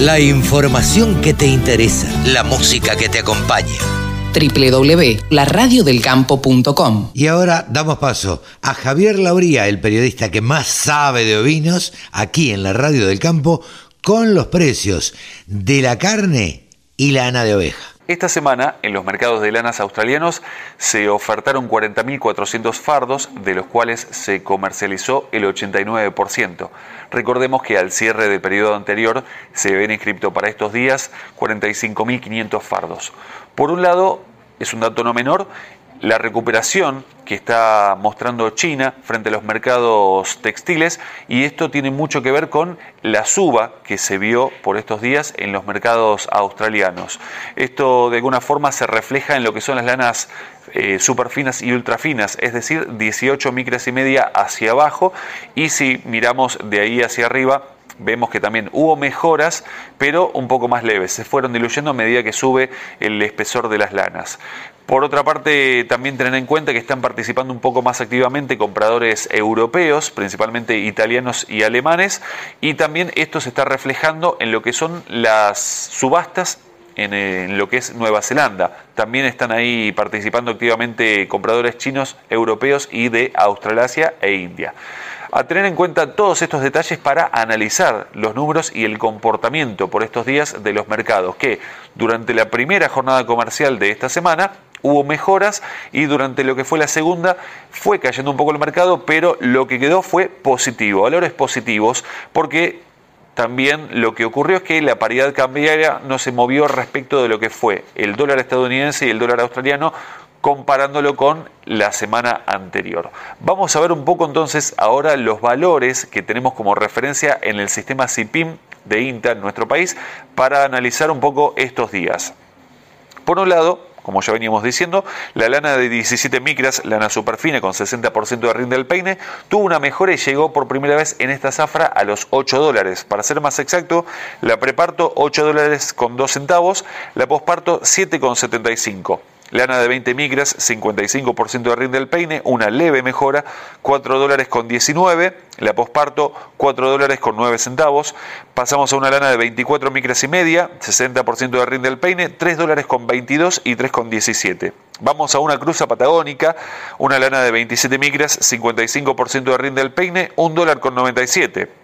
La información que te interesa, la música que te acompaña. www.laradiodelcampo.com Y ahora damos paso a Javier Lauría, el periodista que más sabe de ovinos, aquí en la Radio del Campo, con los precios de la carne y lana de oveja. Esta semana, en los mercados de lanas australianos, se ofertaron 40.400 fardos, de los cuales se comercializó el 89%. Recordemos que al cierre del periodo anterior se habían inscrito para estos días 45.500 fardos. Por un lado, es un dato no menor, la recuperación que está mostrando China frente a los mercados textiles y esto tiene mucho que ver con la suba que se vio por estos días en los mercados australianos. Esto de alguna forma se refleja en lo que son las lanas eh, superfinas y ultrafinas, es decir, 18 micras y media hacia abajo y si miramos de ahí hacia arriba vemos que también hubo mejoras, pero un poco más leves. Se fueron diluyendo a medida que sube el espesor de las lanas. Por otra parte, también tener en cuenta que están participando un poco más activamente compradores europeos, principalmente italianos y alemanes, y también esto se está reflejando en lo que son las subastas en, lo que es Nueva Zelanda. También están ahí participando activamente compradores chinos, europeos y de Australasia e India a tener en cuenta todos estos detalles para analizar los números y el comportamiento por estos días de los mercados, que durante la primera jornada comercial de esta semana hubo mejoras y durante lo que fue la segunda fue cayendo un poco el mercado, pero lo que quedó fue positivo, valores positivos, porque también lo que ocurrió es que la paridad cambiaria no se movió respecto de lo que fue el dólar estadounidense y el dólar australiano comparándolo con la semana anterior. Vamos a ver un poco entonces ahora los valores que tenemos como referencia en el sistema CIPIM de INTA en nuestro país para analizar un poco estos días. Por un lado, como ya veníamos diciendo, la lana de 17 micras, lana superfina con 60% de rinde del peine, tuvo una mejora y llegó por primera vez en esta zafra a los 8 dólares. Para ser más exacto, la preparto 8 dólares con 2 centavos, la posparto 7,75. Lana de 20 micras, 55% de rinde del peine, una leve mejora, 4 dólares con 19. La posparto, 4 dólares con 9 centavos. Pasamos a una lana de 24 micras y media, 60% de rinde del peine, 3 dólares con 22 y 3 con 17. Vamos a una cruza patagónica, una lana de 27 micras, 55% de rinde del peine, 1 dólar con 97.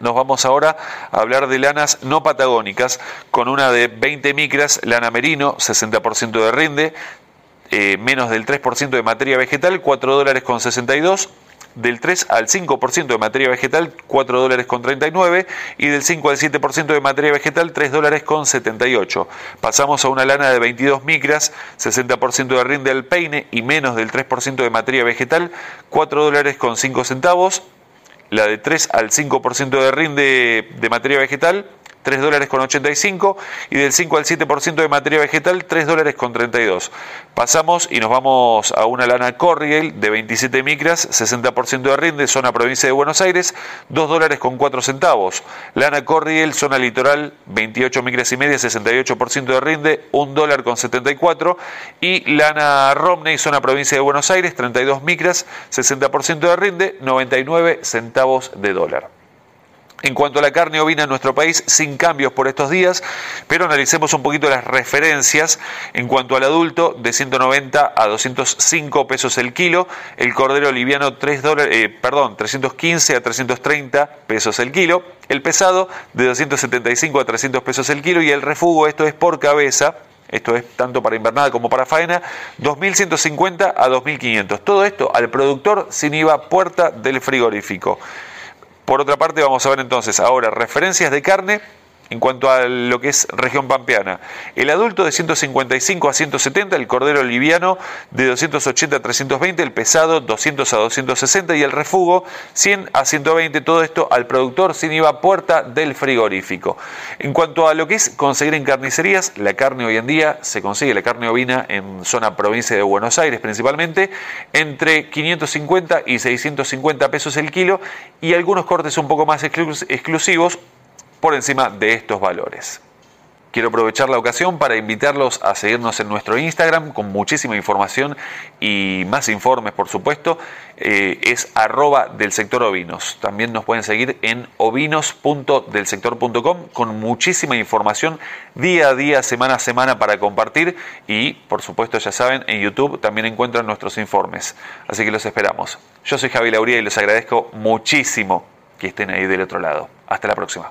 Nos vamos ahora a hablar de lanas no patagónicas, con una de 20 micras, lana merino, 60% de rinde, eh, menos del 3% de materia vegetal, 4 dólares con 62 del 3 al 5% de materia vegetal, 4 dólares con 39, y del 5 al 7% de materia vegetal, 3 dólares con 78. Pasamos a una lana de 22 micras, 60% de rinde al peine y menos del 3% de materia vegetal, 4 dólares con 5 centavos, la de 3 al 5% de rinde de materia vegetal, 3 dólares con 85 y del 5 al 7% de materia vegetal 3 dólares con 32. Pasamos y nos vamos a una lana Corriel de 27 micras, 60% de rinde, zona provincia de Buenos Aires, 2 dólares con 4 centavos. Lana Corriel, zona litoral, 28 micras y media, 68% de rinde, 1 dólar con 74. Y lana Romney, zona provincia de Buenos Aires, 32 micras, 60% de rinde, 99 centavos de dólar. En cuanto a la carne ovina en nuestro país, sin cambios por estos días, pero analicemos un poquito las referencias. En cuanto al adulto, de 190 a 205 pesos el kilo, el cordero liviano 3 dólares, eh, perdón, 315 a 330 pesos el kilo, el pesado de 275 a 300 pesos el kilo y el refugo, esto es por cabeza, esto es tanto para invernada como para faena, 2.150 a 2.500. Todo esto al productor sin IVA puerta del frigorífico. Por otra parte, vamos a ver entonces ahora referencias de carne en cuanto a lo que es región pampeana. El adulto de 155 a 170, el cordero liviano de 280 a 320, el pesado 200 a 260 y el refugo 100 a 120, todo esto al productor sin IVA puerta del frigorífico. En cuanto a lo que es conseguir en carnicerías, la carne hoy en día se consigue, la carne ovina en zona provincia de Buenos Aires principalmente, entre 550 y 650 pesos el kilo y algunos cortes un poco más exclusivos por encima de estos valores. Quiero aprovechar la ocasión para invitarlos a seguirnos en nuestro Instagram con muchísima información y más informes, por supuesto. Eh, es arroba del sector ovinos. También nos pueden seguir en ovinos.delsector.com con muchísima información día a día, semana a semana para compartir. Y, por supuesto, ya saben, en YouTube también encuentran nuestros informes. Así que los esperamos. Yo soy Javi Lauría y les agradezco muchísimo que estén ahí del otro lado. Hasta la próxima.